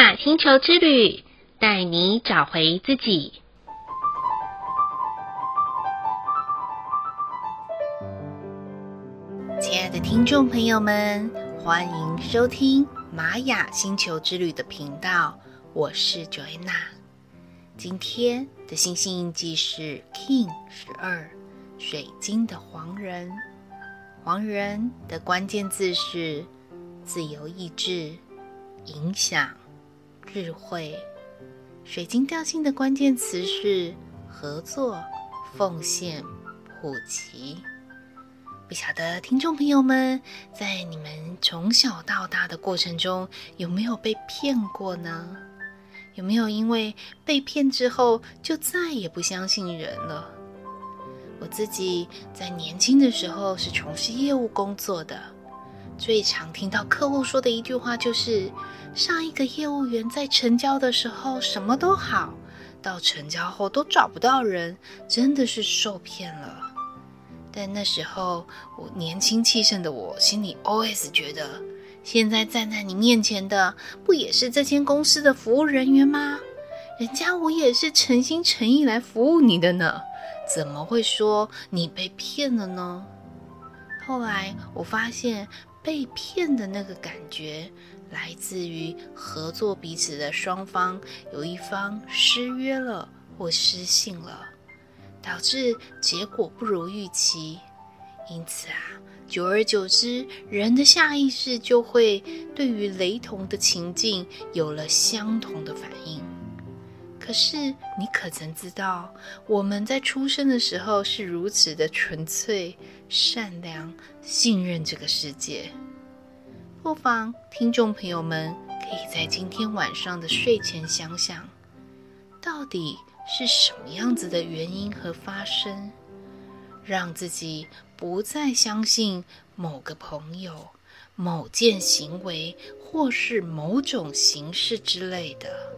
雅星球之旅，带你找回自己。亲爱的听众朋友们，欢迎收听玛雅星球之旅的频道，我是 Joanna。今天的星星印记是 King 十二，水晶的黄人。黄人的关键字是自由意志、影响、智慧。水晶调性的关键词是合作、奉献、普及。不晓得听众朋友们，在你们从小到大的过程中，有没有被骗过呢？有没有因为被骗之后，就再也不相信人了？我自己在年轻的时候是从事业务工作的，最常听到客户说的一句话就是：上一个业务员在成交的时候什么都好，到成交后都找不到人，真的是受骗了。但那时候我年轻气盛的我心里 OS 觉得，现在站在你面前的不也是这间公司的服务人员吗？人家我也是诚心诚意来服务你的呢。怎么会说你被骗了呢？后来我发现，被骗的那个感觉来自于合作彼此的双方有一方失约了或失信了，导致结果不如预期。因此啊，久而久之，人的下意识就会对于雷同的情境有了相同的反应。可是，你可曾知道，我们在出生的时候是如此的纯粹、善良、信任这个世界？不妨听众朋友们可以在今天晚上的睡前想想，到底是什么样子的原因和发生，让自己不再相信某个朋友、某件行为，或是某种形式之类的。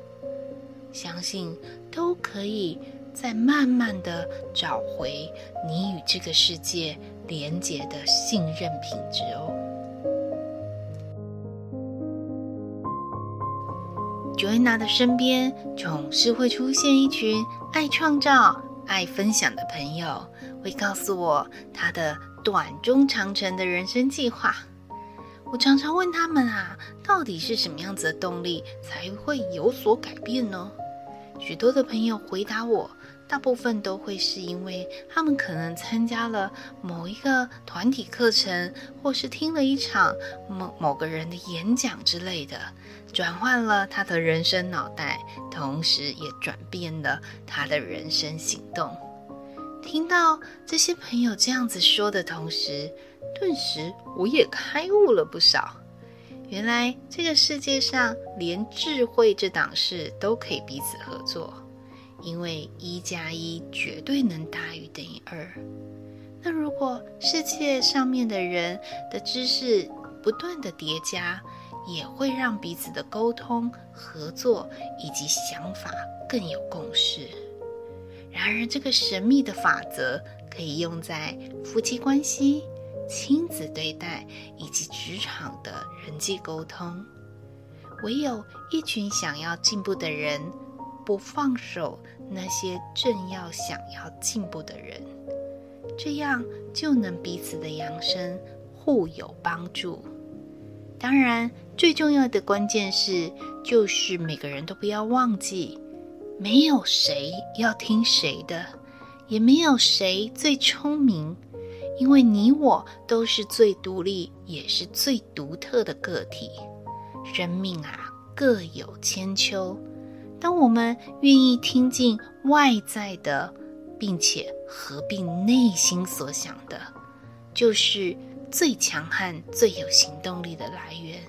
相信都可以再慢慢的找回你与这个世界连结的信任品质哦。Joanna 的身边总是会出现一群爱创造、爱分享的朋友，会告诉我他的短、中、长程的人生计划。我常常问他们啊，到底是什么样子的动力才会有所改变呢？许多的朋友回答我，大部分都会是因为他们可能参加了某一个团体课程，或是听了一场某某个人的演讲之类的，转换了他的人生脑袋，同时也转变了他的人生行动。听到这些朋友这样子说的同时，顿时我也开悟了不少。原来这个世界上连智慧这档事都可以彼此合作，因为一加一绝对能大于等于二。那如果世界上面的人的知识不断的叠加，也会让彼此的沟通、合作以及想法更有共识。然而，这个神秘的法则可以用在夫妻关系。亲子对待以及职场的人际沟通，唯有一群想要进步的人，不放手那些正要想要进步的人，这样就能彼此的扬升，互有帮助。当然，最重要的关键是，就是每个人都不要忘记，没有谁要听谁的，也没有谁最聪明。因为你我都是最独立，也是最独特的个体，生命啊各有千秋。当我们愿意听进外在的，并且合并内心所想的，就是最强悍、最有行动力的来源，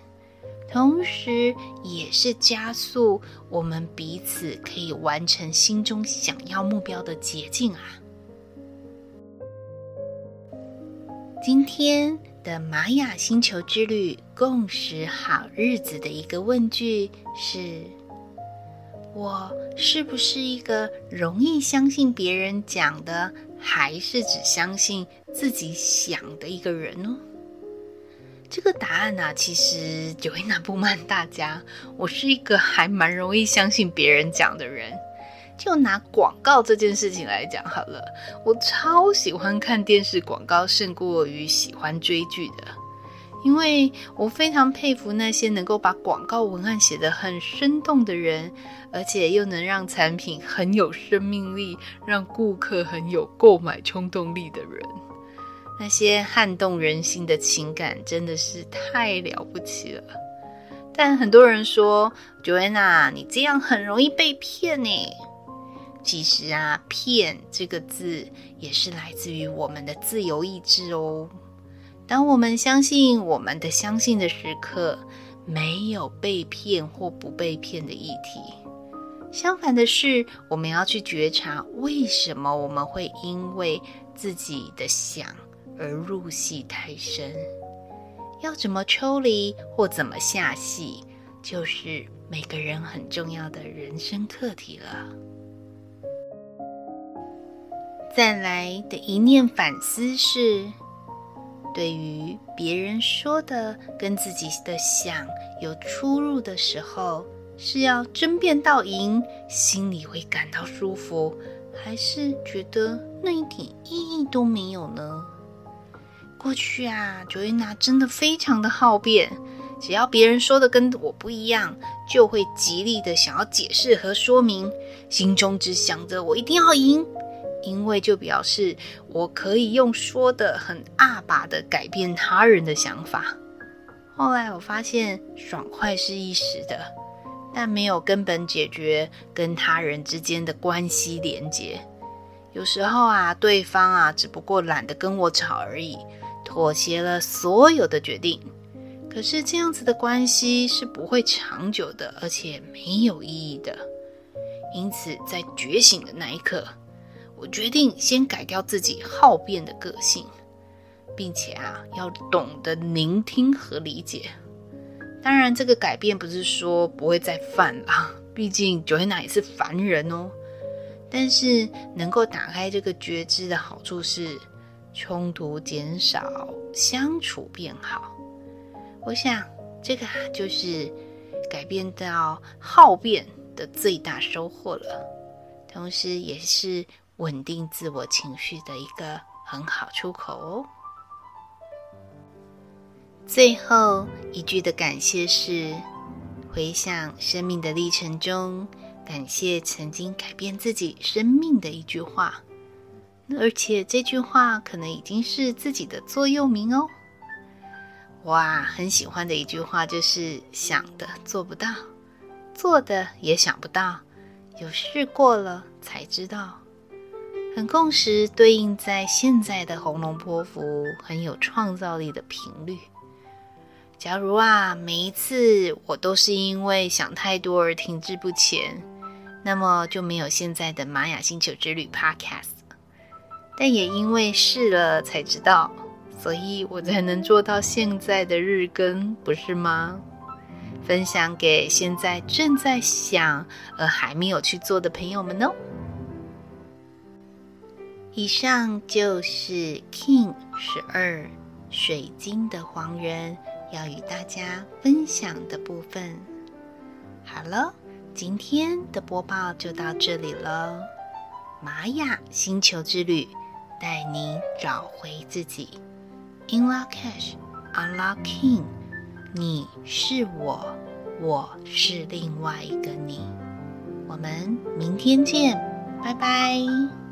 同时也是加速我们彼此可以完成心中想要目标的捷径啊！今天的玛雅星球之旅共识好日子的一个问句是：我是不是一个容易相信别人讲的，还是只相信自己想的一个人呢？这个答案呢、其实 Joanna 不瞒大家，我是一个还蛮容易相信别人讲的人。就拿广告这件事情来讲好了，我超喜欢看电视广告，胜过于喜欢追剧的，因为我非常佩服那些能够把广告文案写得很生动的人，而且又能让产品很有生命力，让顾客很有购买冲动力的人。那些撼动人心的情感真的是太了不起了，但很多人说，Joanna，你这样很容易被骗呢。其实啊，骗这个字也是来自于我们的自由意志哦。当我们相信我们的相信的时刻，没有被骗或不被骗的议题。相反的是，我们要去觉察为什么我们会因为自己的想。而入戏太深，要怎么抽离或怎么下戏，就是每个人很重要的人生课题了。再来的一念反思是，对于别人说的跟自己的想有出入的时候，是要争辩到赢，心里会感到舒服，还是觉得那一点意义都没有呢？过去啊，Joanna 真的非常的好辩，只要别人说的跟我不一样，就会极力的想要解释和说明，心中只想着我一定要赢，因为就表示我可以用说的很阿爸的改变他人的想法。后来我发现爽快是一时的，但没有根本解决跟他人之间的关系连结。有时候啊，对方啊只不过懒得跟我吵而已。妥协了所有的决定，可是这样子的关系是不会长久的，而且没有意义的。因此，在觉醒的那一刻，我决定先改掉自己好变的个性，并且啊，要懂得聆听和理解。当然，这个改变不是说不会再犯啦，毕竟 Joanna 也是凡人哦。但是，能够打开这个觉知的好处是。冲突减少，相处变好。我想，这个，就是改变到好变的最大收获了，同时也是稳定自我情绪的一个很好出口哦。最后一句的感谢是：回想生命的历程中，感谢曾经改变自己生命的一句话。而且这句话可能已经是自己的座右铭哦。哇，很喜欢的一句话就是“想的做不到，做的也想不到，有试过了才知道”。很共识，对应在现在的红龙波符，很有创造力的频率。假如啊，每一次我都是因为想太多而停滞不前，那么就没有现在的玛雅星球之旅 Podcast。但也因为试了才知道，所以我才能做到现在的日更，不是吗？分享给现在正在想而还没有去做的朋友们哦。以上就是 King 十二水晶的黄人要与大家分享的部分。好了，今天的播报就到这里了。玛雅星球之旅。带你找回自己，In Lak'ech, Unlock Kin，你是我，我是另外一个你。我们明天见，拜拜。